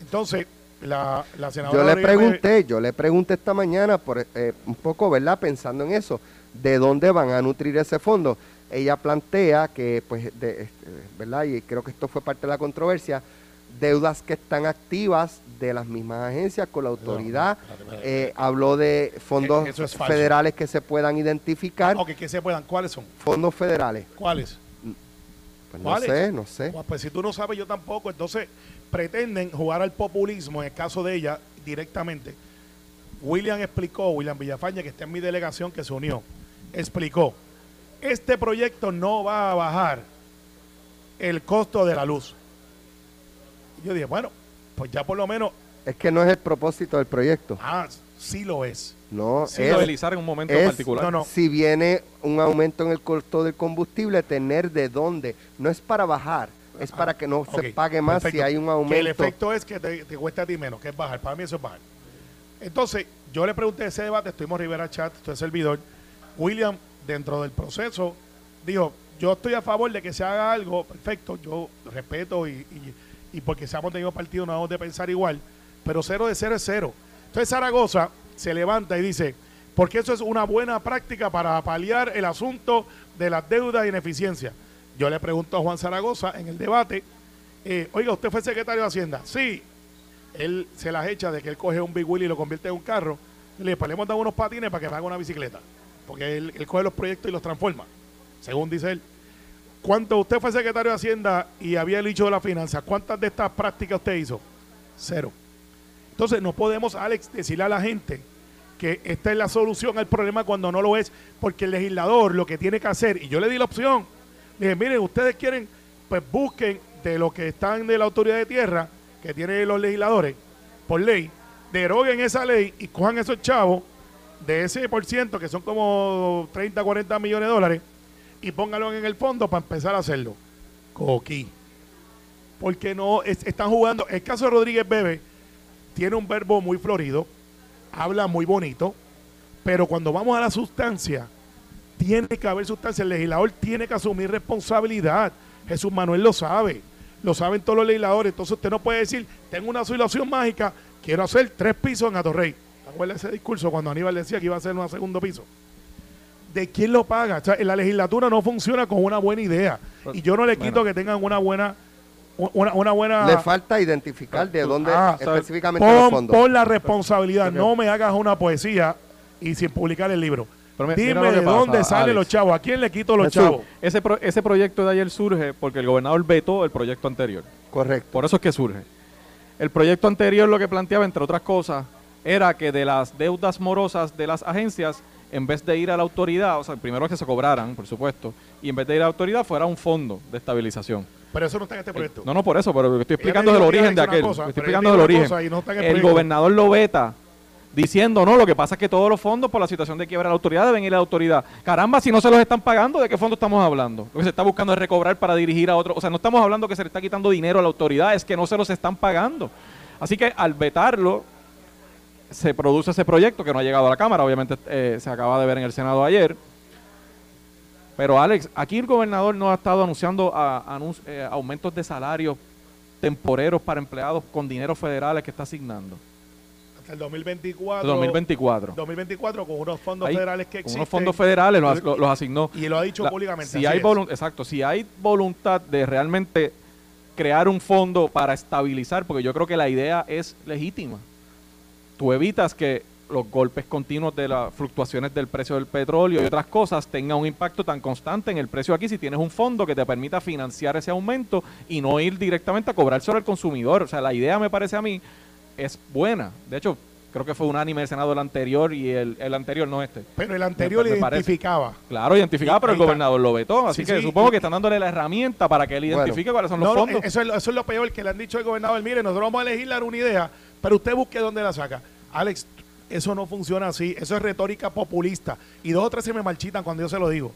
Entonces, la, la senadora Yo le Rodríguez pregunté, yo le pregunté esta mañana, por, eh, un poco, ¿verdad? Pensando en eso, ¿de dónde van a nutrir ese fondo? Ella plantea que, pues, de, este, ¿verdad? Y creo que esto fue parte de la controversia, deudas que están activas de las mismas agencias con la autoridad. Eh, habló de fondos es federales que se puedan identificar. Ok, que se puedan. ¿Cuáles son? Fondos federales. ¿Cuáles? Pues no sé, no sé. Pues, pues si tú no sabes, yo tampoco. Entonces, pretenden jugar al populismo, en el caso de ella, directamente. William explicó, William Villafaña, que está en mi delegación, que se unió, explicó, este proyecto no va a bajar el costo de la luz. Y yo dije, bueno, pues ya por lo menos, Es que no es el propósito del proyecto. ah, sí lo es. No, Sí, es, Estabilizar en un momento es- particular. no, no. si viene un aumento en el costo del combustible, tener de dónde. No es para bajar, es para que no se pague más si hay un Que el aumento. efecto es que te, te cuesta a ti menos, que es bajar. Para mí eso es bajar. Entonces, yo le pregunté ese debate, estuvimos Rivera Chat, estoy servidor. William, dentro del proceso, dijo, yo estoy a favor de que se haga algo, perfecto, yo respeto y, y, y porque seamos tenido partido no debemos de pensar igual, pero cero de cero es cero. Entonces Zaragoza se levanta y dice, porque eso es una buena práctica para paliar el asunto de las deudas y ineficiencia. Yo le pregunto a Juan Zaragoza en el debate, eh, oiga, ¿usted fue secretario de Hacienda? Sí. Él se las echa de que él coge un Big y lo convierte en un carro. Le pues le hemos dado unos patines para que haga una bicicleta. Porque él, coge los proyectos y los transforma, según dice él. ¿Cuánto usted fue secretario de Hacienda y había el dicho de la finanza? ¿Cuántas de estas prácticas usted hizo? Cero. Entonces no podemos, Alex, decirle a la gente que esta es la solución al problema cuando no lo es, porque el legislador lo que tiene que hacer, y yo le di la opción, le dije, miren, ustedes quieren, pues busquen de lo que están de la autoridad de tierra, que tienen los legisladores, por ley, deroguen esa ley y cojan esos chavos de ese por ciento, que son como 30, 40 millones de dólares, y pónganlo en el fondo para empezar a hacerlo. Coquí. Porque no, es- están jugando. El caso de Rodríguez Bebe tiene un verbo muy florido, habla muy bonito, pero cuando vamos a la sustancia, tiene que haber sustancia. El legislador tiene que asumir responsabilidad. Jesús Manuel lo sabe, lo saben todos los legisladores. Entonces usted no puede decir, tengo una solución mágica, quiero hacer tres pisos en Atorrey. ¿Te ese discurso cuando Aníbal decía que iba a hacer un segundo piso? ¿De quién lo paga? O sea, en la legislatura no funciona con una buena idea. Y yo no le quito Bueno. que tengan una buena... Una, una buena Le falta identificar de dónde Ah, específicamente los pon, fondos. pon la responsabilidad, no me hagas una poesía y sin publicar el libro. Pero Dime de pasa, dónde salen los chavos, a quién le quito los Jesús. chavos. Ese, pro- ese proyecto de ayer surge porque el gobernador vetó el proyecto anterior. Correcto. Por eso es que surge. El proyecto anterior lo que planteaba, entre otras cosas, era que de las deudas morosas de las agencias, en vez de ir a la autoridad, o sea, primero que se cobraran, por supuesto, y en vez de ir a la autoridad fuera un fondo de estabilización. Pero eso no está en este proyecto. No, no, por eso, pero estoy explicando del que origen de aquel. cosa, estoy explicando del una origen. no el el gobernador lo veta diciendo, no, lo que pasa es que todos los fondos por la situación de quiebra de la autoridad deben ir a la autoridad. Caramba, si no se los están pagando, ¿de qué fondo estamos hablando? Lo que se está buscando es recobrar para dirigir a otro. O sea, no estamos hablando que se le está quitando dinero a la autoridad, es que no se los están pagando. Así que al vetarlo, se produce ese proyecto que no ha llegado a la Cámara, obviamente eh, se acaba de ver en el Senado ayer. Pero Alex, aquí el gobernador no ha estado anunciando a- anun- eh, aumentos de salarios temporeros para empleados con dinero federales que está asignando. Hasta el 2024. 2024. 2024 con unos fondos Ahí, federales que con existen. unos fondos federales los, asignó. Y lo ha dicho La- públicamente. Si hay exacto, si hay voluntad de realmente crear un fondo para estabilizar, porque yo creo que la idea es legítima. Tú evitas que los golpes continuos de las fluctuaciones del precio del petróleo y otras cosas tengan un impacto tan constante en el precio aquí si tienes un fondo que te permita financiar ese aumento y no ir directamente a cobrar sobre el consumidor. O sea, la idea me parece a mí es buena. De hecho, creo que fue unánime el Senado el anterior y el, el anterior no este. Pero el anterior Me- identificaba. Claro, identificado, Y pero el gobernador lo vetó. Así Sí, que sí, supongo y- que están dándole la herramienta para que él Bueno. identifique cuáles son los No, fondos. eso, es, lo- eso es lo peor que le han dicho al gobernador. Mire, nosotros vamos a legislar una idea, pero usted busque dónde la saca. Alex, eso no funciona así. Eso es retórica populista. Y dos o tres se me marchitan cuando yo se lo digo.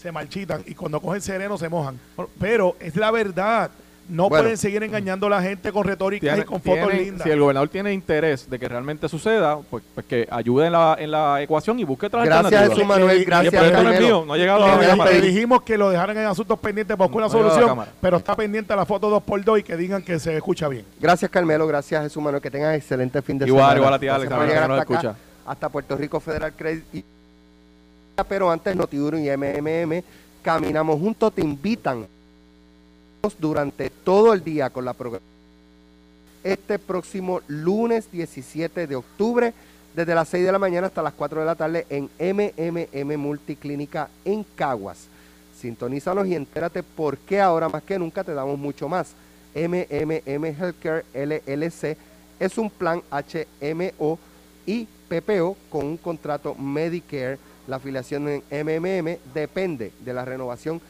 Se marchitan y cuando cogen sereno se mojan. Pero es la verdad. No Bueno. pueden seguir engañando a la gente con retórica Tiene- y con fotos tiene- lindas. Si el gobernador tiene interés de que realmente suceda, pues, pues que ayude en la, en la ecuación y busque otras Gracias, alternativas. Jesús Manuel. Gracias, el es mío, no ha llegado Le- a Le le, dijimos que lo dejaran en asuntos pendientes para buscar una No, la solución, pero está pendiente la foto 2x2 y que digan que se escucha bien. Gracias, Carmelo. Gracias, Jesús Manuel. Que tengan excelente fin de Igual, semana. igual a ti, Alex, hasta acá, escucha. hasta Puerto Rico Federal Credit. y- Pero antes, Notiuno y MMM, caminamos juntos, te invitan durante todo el día con la programación. Este próximo lunes 17 de octubre, desde las 6 de la mañana hasta las 4 de la tarde en MMM Multiclínica en Caguas. Sintonízanos y entérate por qué ahora más que nunca te damos mucho más. MMM Healthcare LLC es un plan HMO y PPO con un contrato Medicare. La afiliación en MMM depende de la renovación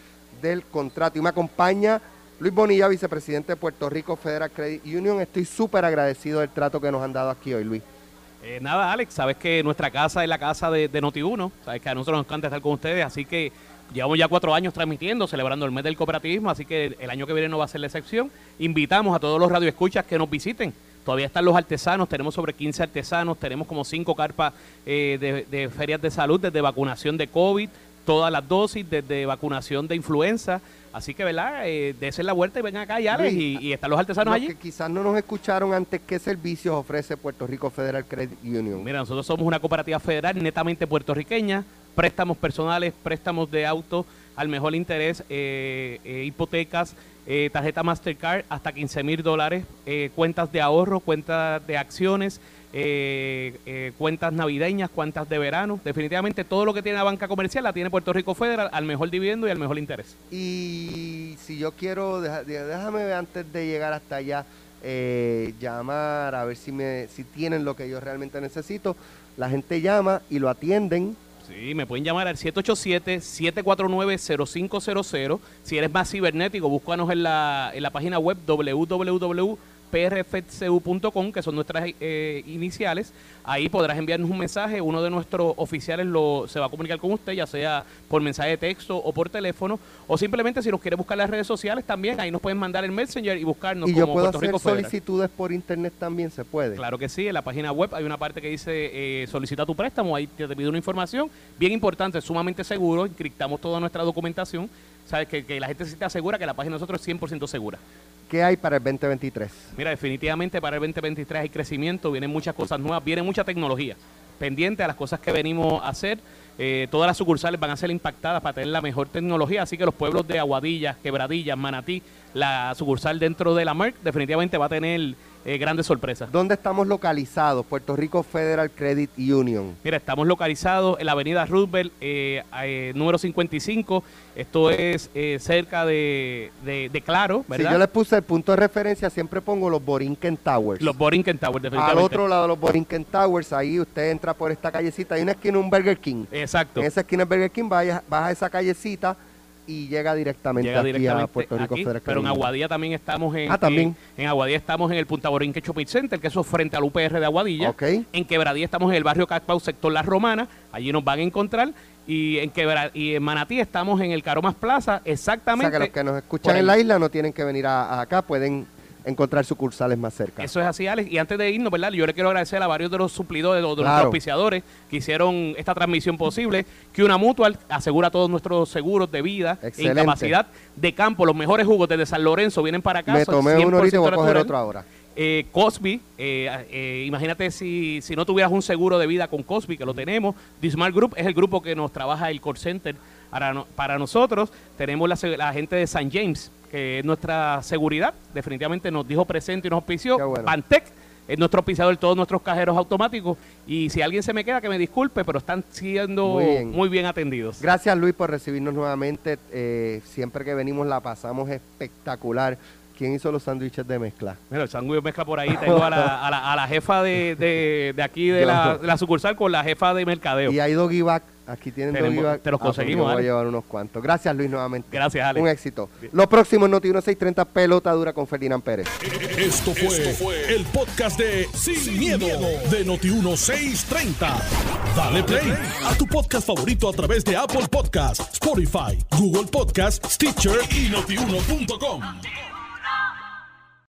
del contrato. Y me acompaña Luis Bonilla, vicepresidente de Puerto Rico Federal Credit Union. Estoy súper agradecido del trato que nos han dado aquí hoy, Luis. Eh, nada, Alex, sabes que nuestra casa es la casa de, de Noti1, sabes que a nosotros nos encanta estar con ustedes, así que llevamos ya cuatro años transmitiendo, celebrando el mes del cooperativismo, así que el año que viene no va a ser la excepción. Invitamos a todos los radioescuchas que nos visiten. Todavía están los artesanos, tenemos sobre 15 artesanos, tenemos como cinco carpas eh, de, de ferias de salud, desde vacunación de COVID, todas las dosis, desde vacunación de influenza. Así que, ¿verdad? Eh, desen la vuelta y vengan acá, ya, Alex, y, y están los artesanos allí. que quizás no nos escucharon antes, ¿qué servicios ofrece Puerto Rico Federal Credit Union? Mira, nosotros somos una cooperativa federal netamente puertorriqueña, préstamos personales, préstamos de auto al mejor interés, eh, eh, hipotecas, eh, tarjeta Mastercard hasta 15 mil dólares, eh, cuentas de ahorro, cuentas de acciones, eh, cuentas navideñas, cuentas de verano. Definitivamente todo lo que tiene la banca comercial la tiene Puerto Rico Federal al mejor dividendo y al mejor interés. Y si yo quiero, déjame antes de llegar hasta allá, llamar a ver si, me, si tienen lo que yo realmente necesito. La gente llama y lo atienden. Sí, me pueden llamar al 787-749-0500. Si eres más cibernético, búscanos en la, en la página web www.prfcu.com, que son nuestras eh, iniciales. Ahí podrás enviarnos un mensaje. Uno de nuestros oficiales lo, se va a comunicar con usted, ya sea por mensaje de texto o por teléfono. O simplemente si nos quiere buscar en las redes sociales también, ahí nos pueden mandar el Messenger y buscarnos y yo como puedo Puerto hacer Rico Federal. solicitudes por internet también, ¿se puede? Claro que sí, en la página web hay una parte que dice eh, solicita tu préstamo, ahí te, te pide una información bien importante, sumamente seguro, encriptamos toda nuestra documentación, sabes que, que la gente se te asegura que la página de nosotros es 100% segura. ¿Qué hay para el 2023? Mira, definitivamente para el 2023 hay crecimiento, vienen muchas cosas nuevas, viene mucha tecnología, pendiente a las cosas que venimos a hacer. eh, todas las sucursales van a ser impactadas para tener la mejor tecnología, así que los pueblos de Aguadillas, Quebradillas, Manatí, la sucursal dentro de la MERC definitivamente va a tener eh, grandes sorpresas. ¿Dónde estamos localizados? Puerto Rico Federal Credit Union. Mira, estamos localizados en la avenida Roosevelt, eh, eh, número 55. Esto es eh, cerca de, de- de Claro, Si ¿verdad? yo les puse el punto de referencia, siempre pongo los Borinquen Towers. Los Borinquen Towers, Al definitivamente. otro lado de los Borinquen Towers, ahí usted entra por esta callecita. Hay una esquina, un Burger King. Exacto. En esa esquina del Burger King, vaya, baja esa callecita y llega directamente Llega aquí a Puerto Rico aquí, Federal pero en. Aguadilla también estamos en, Ah, también. en, en Aguadilla estamos en el Punta Borinque Shopping Center, que eso es frente al UPR de Aguadilla. Ok. En Quebradía estamos en el barrio Cacpau, sector La Romana, allí nos van a encontrar. Y en Quebra- y en Manatí estamos en el Caromas Plaza, O sea exactamente. que los que nos escuchan en la isla no tienen que venir a, a acá, pueden encontrar sucursales más cerca. Eso es así, Alex. Y antes de irnos, ¿verdad? Yo le quiero agradecer a varios de los suplidores, de los, de Claro. auspiciadores que hicieron esta transmisión posible. Que una Mutual asegura todos nuestros seguros de vida e Excelente. incapacidad de campo. Los mejores jugos desde San Lorenzo vienen para acá. Me tomé uno ahorita y voy a 100% coger otro ahora. Eh, Cosby, eh, eh, imagínate si, si no tuvieras un seguro de vida con Cosby, que lo tenemos. Dismar Group es el grupo que nos trabaja el call center para, no- para nosotros. Tenemos la, la gente de St. James, que es nuestra seguridad. Definitivamente nos dijo presente y nos auspició. Bueno. Pantec es nuestro auspiciador de todos nuestros cajeros automáticos. Y si alguien se me queda, que me disculpe, pero están siendo Muy bien. muy bien atendidos. Gracias Luis por recibirnos nuevamente. Eh, siempre que venimos la pasamos espectacular. ¿Quién hizo los sándwiches de mezcla? Mira, el sándwich mezcla por ahí. Tengo a la, a la, a la jefa de, de, de aquí de la, de la sucursal con la jefa de mercadeo. Y hay doggy bag. Aquí tienen Tenemos- te los Ah, pues conseguimos, yo voy a llevar unos cuantos. Gracias Luis nuevamente. Gracias, Alex. Un éxito. Lo próximo en Noti 1630 pelota dura con Ferdinand Pérez. Esto fue, el podcast de Sin, miedo, de Noti1630. Dale play a tu podcast favorito a través de Apple Podcasts, Spotify, Google Podcasts, Stitcher y notiuno.com.